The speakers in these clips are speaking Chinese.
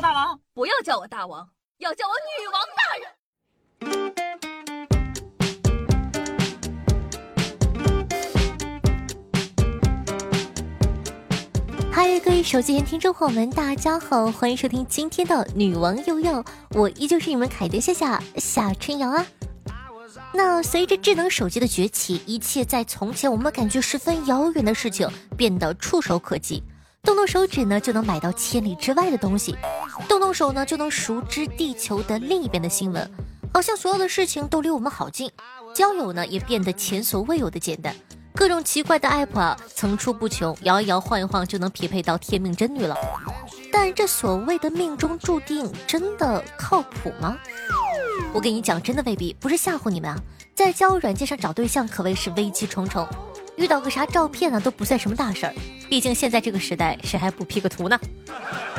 大王，不要叫我大王，要叫我女王大人。嗨，各位手机前听众朋友们，大家好，欢迎收听今天的《女王又要》，我依旧是你们凯德夏夏夏春瑶啊。那随着智能手机的崛起，一切在从前我们感觉十分遥远的事情变得触手可及，动动手指呢就能买到千里之外的东西，动动手呢就能熟知地球的另一边的新闻，好像所有的事情都离我们好近，交友呢也变得前所未有的简单，各种奇怪的 app 啊层出不穷，摇一摇晃一晃就能匹配到天命真女了，但这所谓的命中注定真的靠谱吗？我跟你讲，真的未必，不是吓唬你们啊！在交友软件上找对象可谓是危机重重，遇到个啥照片呢都不算什么大事儿，毕竟现在这个时代谁还不 P 个图呢？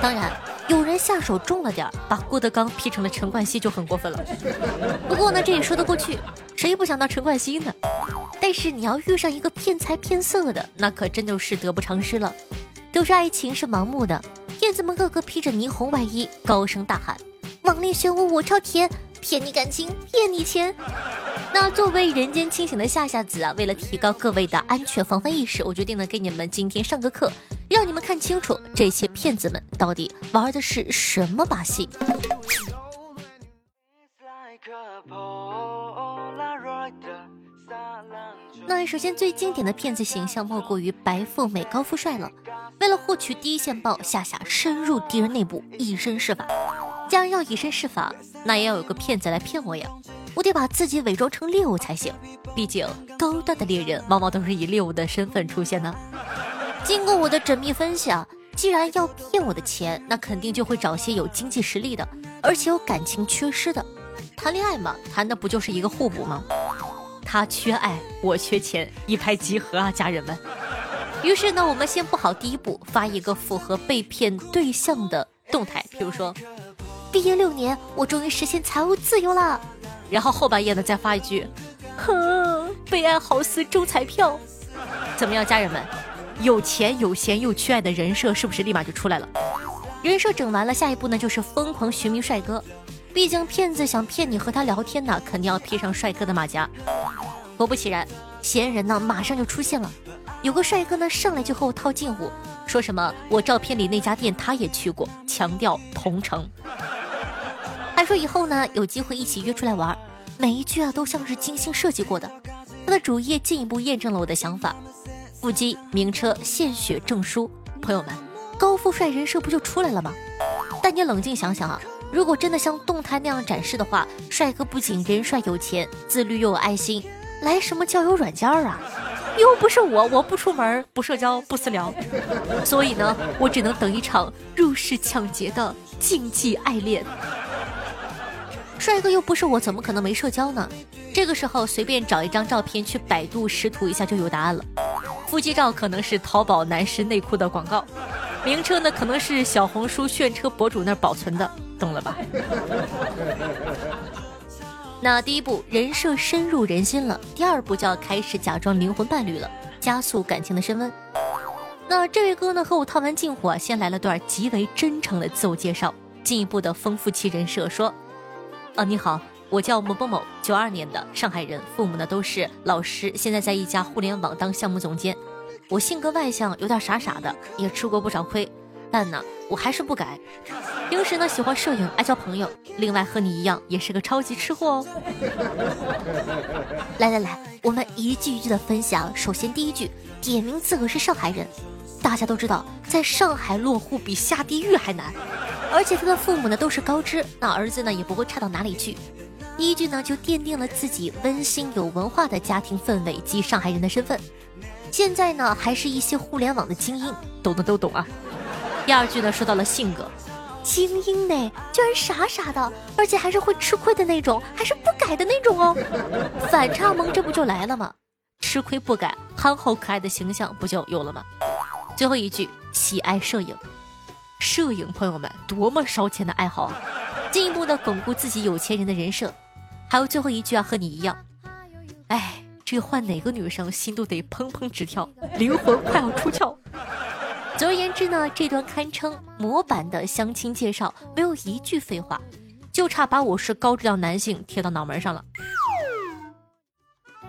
当然，有人下手重了点儿，把郭德纲 P 成了陈冠希就很过分了。不过呢，这也说得过去，谁不想当陈冠希呢？但是你要遇上一个骗财骗色的，那可真就是得不偿失了。都说爱情是盲目的，骗子们个个披着霓虹外衣，高声大喊：“网恋漩涡我超甜。”骗你感情，骗你钱。那作为人间清醒的夏夏子啊，为了提高各位的安全防范意识，我决定呢给你们今天上个课，让你们看清楚这些骗子们到底玩的是什么把戏。那首先最经典的骗子形象莫过于白富美高富帅了。为了获取第一线报，夏夏深入敌人内部，以身试法。既然要以身试法，那也要有个骗子来骗我呀！我得把自己伪装成猎物才行。毕竟高端的猎人往往都是以猎物的身份出现的。经过我的缜密分析啊，既然要骗我的钱，那肯定就会找些有经济实力的，而且有感情缺失的。谈恋爱嘛，谈的不就是一个互补吗？他缺爱，我缺钱，一拍即合啊，家人们！于是呢，我们先不好第一步，发一个符合被骗对象的动态，比如说。毕业六年，我终于实现财务自由了。然后后半夜呢，再发一句：“哼，被爱好似中彩票。”怎么样，家人们？有钱有闲又缺爱的人设是不是立马就出来了？人设整完了，下一步呢就是疯狂寻觅帅哥。毕竟骗子想骗你和他聊天呢，肯定要披上帅哥的马甲。果不其然，嫌疑人呢马上就出现了。有个帅哥呢上来就和我套近乎，说什么我照片里那家店他也去过，强调同城。说以后呢有机会一起约出来玩，每一句啊都像是精心设计过的。他的主页进一步验证了我的想法：腹肌、名车、献血证书。朋友们，高富帅人设不就出来了吗？但你冷静想想啊，如果真的像动态那样展示的话，帅哥不仅人帅有钱、自律又有爱心，来什么交友软件啊？又不是我，我不出门，不社交，不私聊，所以呢，我只能等一场入室抢劫的竞技爱恋。帅哥又不是我，怎么可能没社交呢？这个时候随便找一张照片去百度识图一下就有答案了。腹肌照可能是淘宝男士内裤的广告，名车呢可能是小红书炫车博主那儿保存的，懂了吧？那第一步人设深入人心了，第二步就要开始假装灵魂伴侣了，加速感情的升温。那这位哥呢和我套完近乎啊，先来了段极为真诚的自我介绍，进一步的丰富其人设，说。啊，你好，我叫某某某，九二年的上海人，父母呢都是老师，现在在一家互联网当项目总监。我性格外向，有点傻傻的，也吃过不少亏，但呢，我还是不改。平时呢喜欢摄影，爱交朋友，另外和你一样，也是个超级吃货哦。来来来，我们一句一句的分享。首先第一句，点名自个是上海人。大家都知道，在上海落户比下地狱还难。而且他的父母呢都是高知，那儿子呢也不会差到哪里去。第一句呢就奠定了自己温馨有文化的家庭氛围及上海人的身份。现在呢还是一些互联网的精英，懂的都懂啊。第二句呢说到了性格，精英呢居然傻傻的，而且还是会吃亏的那种，还是不改的那种哦。反差萌这不就来了吗？吃亏不改，憨厚可爱的形象不就有了吗？最后一句，喜爱摄影。摄影朋友们，多么烧钱的爱好啊！进一步的巩固自己有钱人的人设。还有最后一句啊，和你一样，哎，这换哪个女生心都得砰砰直跳，灵魂快要出窍。总而言之呢，这段堪称模板的相亲介绍没有一句废话，就差把我是高质量男性贴到脑门上了。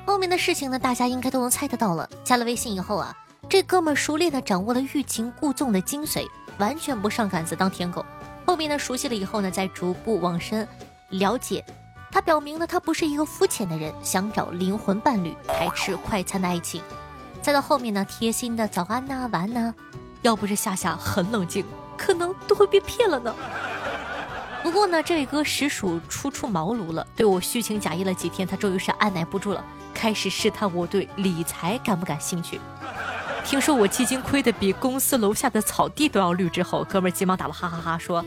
后面的事情呢，大家应该都能猜得到了。加了微信以后啊，这哥们熟练的掌握了欲擒故纵的精髓，完全不上杆子当舔狗。后面呢，熟悉了以后呢，再逐步往深了解。他表明呢，他不是一个肤浅的人，想找灵魂伴侣，排斥快餐的爱情。再到后面呢，贴心的早安呐，晚安呐。要不是夏夏很冷静，可能都会被骗了呢。不过呢，这位哥实属初出茅庐了，对我虚情假意了几天，他终于是按耐不住了。开始试探我对理财感不感兴趣。听说我基金亏的比公司楼下的草地都要绿之后，哥们急忙打了哈哈哈，说：“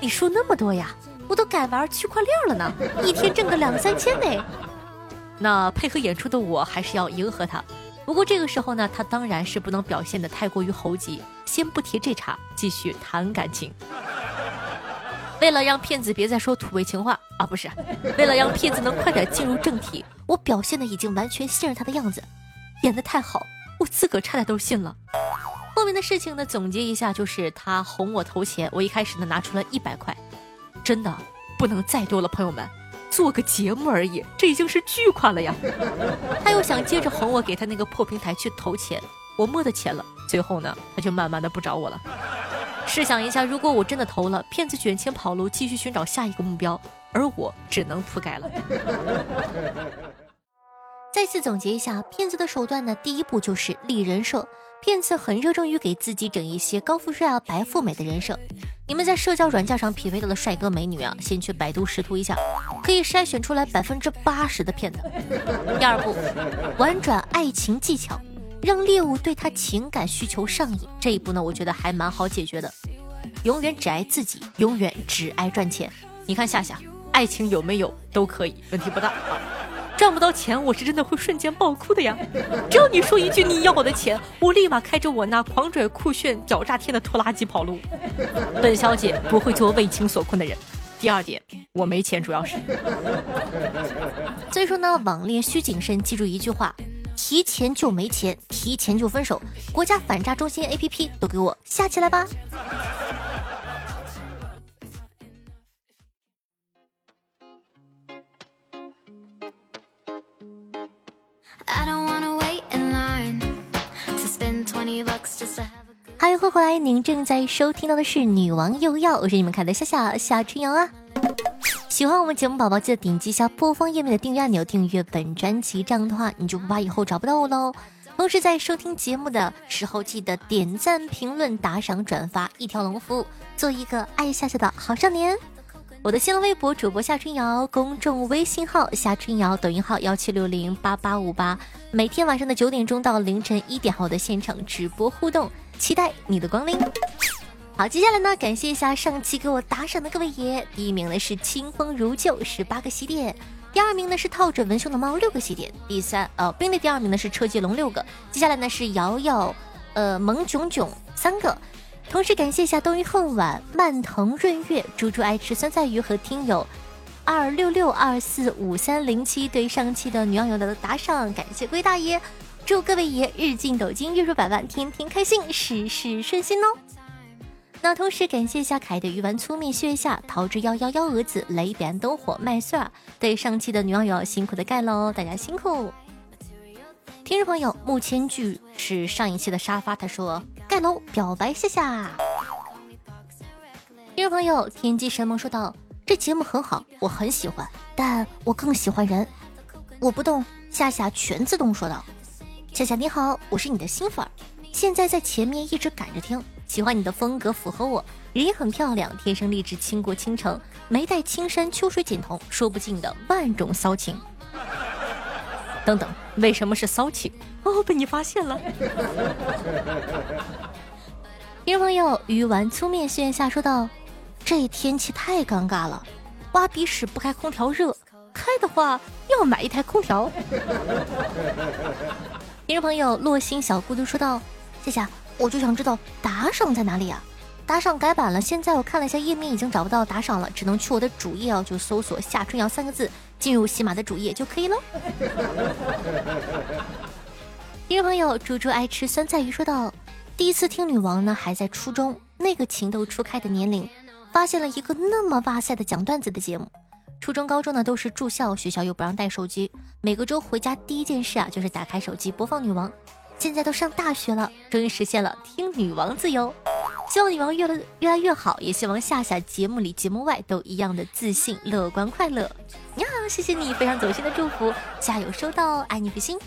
你输那么多呀？我都改玩区块链了呢，一天挣个两三千呢。”那配合演出的我还是要迎合他。不过这个时候呢，他当然是不能表现的太过于猴急，先不提这茬，继续谈感情。为了让骗子别再说土味情话啊，不是，为了让骗子能快点进入正题。我表现的已经完全信任他的样子，演的太好，我自个儿差点都信了。后面的事情呢，总结一下就是他哄我投钱，我一开始呢拿出了一百块，真的不能再多了，朋友们，做个节目而已，这已经是巨款了呀。他又想接着哄我给他那个破平台去投钱，我摸的钱了，最后呢他就慢慢的不找我了。试想一下，如果我真的投了，骗子卷钱跑路，继续寻找下一个目标。而我只能覆盖了。再次总结一下，骗子的手段呢，第一步就是立人设。骗子很热衷于给自己整一些高富帅啊、白富美的人设。你们在社交软件上匹配到的帅哥美女啊，先去百度识图一下，可以筛选出来百分之八十的骗子。第二步，玩转爱情技巧，让猎物对他情感需求上瘾。这一步呢，我觉得还蛮好解决的。永远只爱自己，永远只爱赚钱。你看夏夏。爱情有没有都可以，问题不大。赚不到钱，我是真的会瞬间爆哭的呀！只要你说一句你要我的钱，我立马开着我那狂拽酷炫脚炸天的拖拉机跑路。本小姐不会做为情所困的人。第二点，我没钱，主要是。所以说呢，网恋需谨慎，记住一句话：提前就没钱，提前就分手。国家反诈中心 APP 都给我下起来吧！欢迎回来，您正在收听到的是《女王又要》，我是你们看的夏夏夏春瑶啊。喜欢我们节目宝宝，记得点击一下播放页面的订阅按钮，订阅本专辑，这样的话你就不怕以后找不到我喽。同时在收听节目的时候，记得点赞、评论、打赏、转发，一条龙服务，做一个爱夏夏的好少年。我的新浪微博主播夏春瑶，公众微信号夏春瑶，抖音号幺七六零八八五八，每天晚上的九点钟到凌晨一点，我的现场直播互动，期待你的光临。好，接下来呢，感谢一下上期给我打赏的各位爷，第一名呢是清风如旧十八个喜点，第二名呢是套着文胸的猫六个喜点，第三呃，并列第二名呢是车接龙六个，接下来呢是瑶瑶，呃，萌囧囧三个。同时感谢一下冬雨恨晚、蔓藤润月、猪猪爱吃酸菜鱼和听友二六六二四五三零七对上期的女网友的打赏，感谢龟大爷，祝各位爷日进斗金、月入百万、天天开心、事事顺心哦。那同时感谢一下凯的鱼丸粗面、血下桃之夭夭幺蛾子、雷彼岸灯火、麦穗儿对上期的女网友辛苦的盖喽，大家辛苦。听众朋友，木千句是上一期的沙发，他说盖楼表白夏夏。听众朋友，天机神萌说道：“这节目很好，我很喜欢，但我更喜欢人。我不动，夏夏全自动说道。夏夏你好，我是你的新粉，现在在前面一直赶着听，喜欢你的风格，符合我，人也很漂亮，天生丽质倾国倾城，眉黛青山秋水锦瞳，说不尽的万种骚情。”等等，为什么是骚气？哦，被你发现了。听众朋友，鱼丸粗面线下说道：“这天气太尴尬了，挖鼻屎不开空调热，开的话要买一台空调。”听众朋友，洛心小孤独说道：“谢谢，我就想知道打赏在哪里啊？打赏改版了，现在我看了一下页面，已经找不到打赏了，只能去我的主页啊，就搜索夏春瑶三个字。”进入喜马的主页就可以了。听众朋友，猪猪爱吃酸菜鱼说道：“第一次听女王呢，还在初中，那个情窦初开的年龄，发现了一个那么哇塞的讲段子的节目。初中、高中呢都是住校，学校又不让带手机，每个周回家第一件事啊就是打开手机播放女王。现在都上大学了，终于实现了听女王自由。希望女王越来越来越好，也希望夏夏节目里节目外都一样的自信、乐观、快乐。呀，谢谢你非常走心的祝福，加油，收到，爱你比心。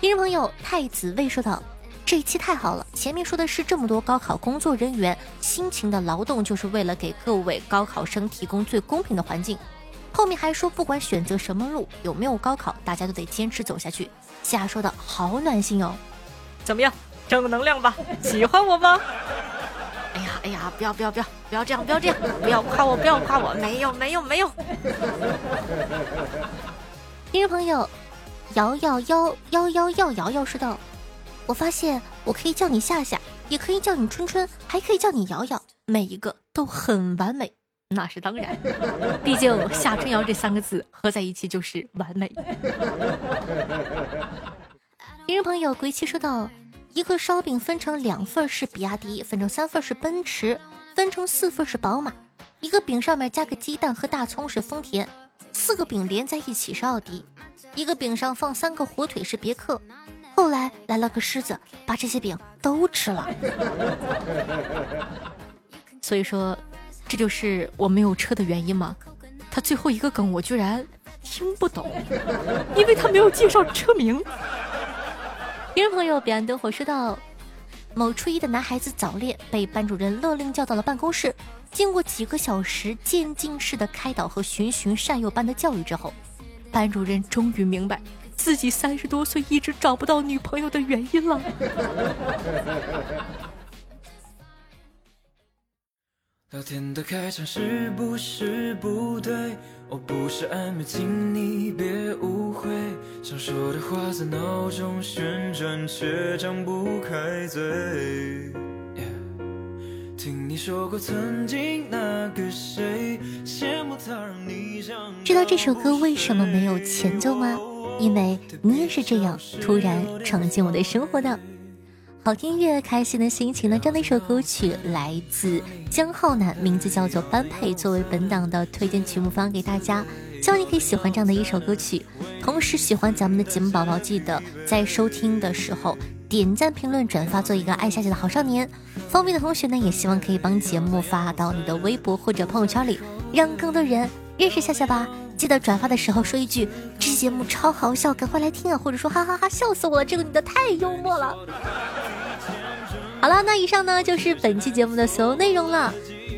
听众朋友太子未说道：“这一期太好了，前面说的是这么多高考工作人员辛勤的劳动，就是为了给各位高考生提供最公平的环境。后面还说，不管选择什么路，有没有高考，大家都得坚持走下去。夏说的好暖心哦，怎么样？正能量吧？喜欢我吗？哎呀哎呀，不要不要不要不要这样，不要这样，不要夸我，不要夸我，没有没有没有。听众朋友，摇摇幺幺幺幺摇摇说道：“我发现我可以叫你夏夏，也可以叫你春春，还可以叫你瑶瑶，每一个都很完美。那是当然，毕竟夏春瑶这三个字合在一起就是完美。”听众朋友鬼七说道：“一个烧饼分成两份是比亚迪，分成三份是奔驰，分成四份是宝马。一个饼上面加个鸡蛋和大葱是丰田，四个饼连在一起是奥迪。一个饼上放三个火腿是别克。后来来了个狮子，把这些饼都吃了。所以说，这就是我没有车的原因吗？他最后一个梗我居然听不懂，因为他没有介绍车名。”听众朋友，彼岸灯火说道：某初一的男孩子早恋，被班主任勒令叫到了办公室。经过几个小时渐进式的开导和循循善诱般的教育之后，班主任终于明白自己三十多岁一直找不到女朋友的原因了。聊天的开场是不是不对？我不是暧昧，请你别误会。想说的话在脑中旋转，却张不开嘴。听你说过曾经那个谁，羡慕他让你知道这首歌为什么没有前奏吗？因为你也是这样突然闯进我的生活的。好听音乐，开心的心情呢？这样的一首歌曲来自江浩南，名字叫做《般配》，作为本档的推荐曲目发给大家。希望你可以喜欢这样的一首歌曲，同时喜欢咱们的节目宝宝，记得在收听的时候点赞、评论、转发，做一个爱夏夏的好少年。方便的同学呢，也希望可以帮节目发到你的微博或者朋友圈里，让更多人认识夏夏吧。记得转发的时候说一句：“这期节目超好笑，赶快来听啊！”或者说：“哈哈哈，笑死我了，这个女的太幽默了。”好了，那以上呢就是本期节目的所有内容了。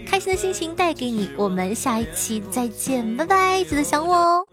开心的心情带给你，我们下一期再见，拜拜，记得想我哦。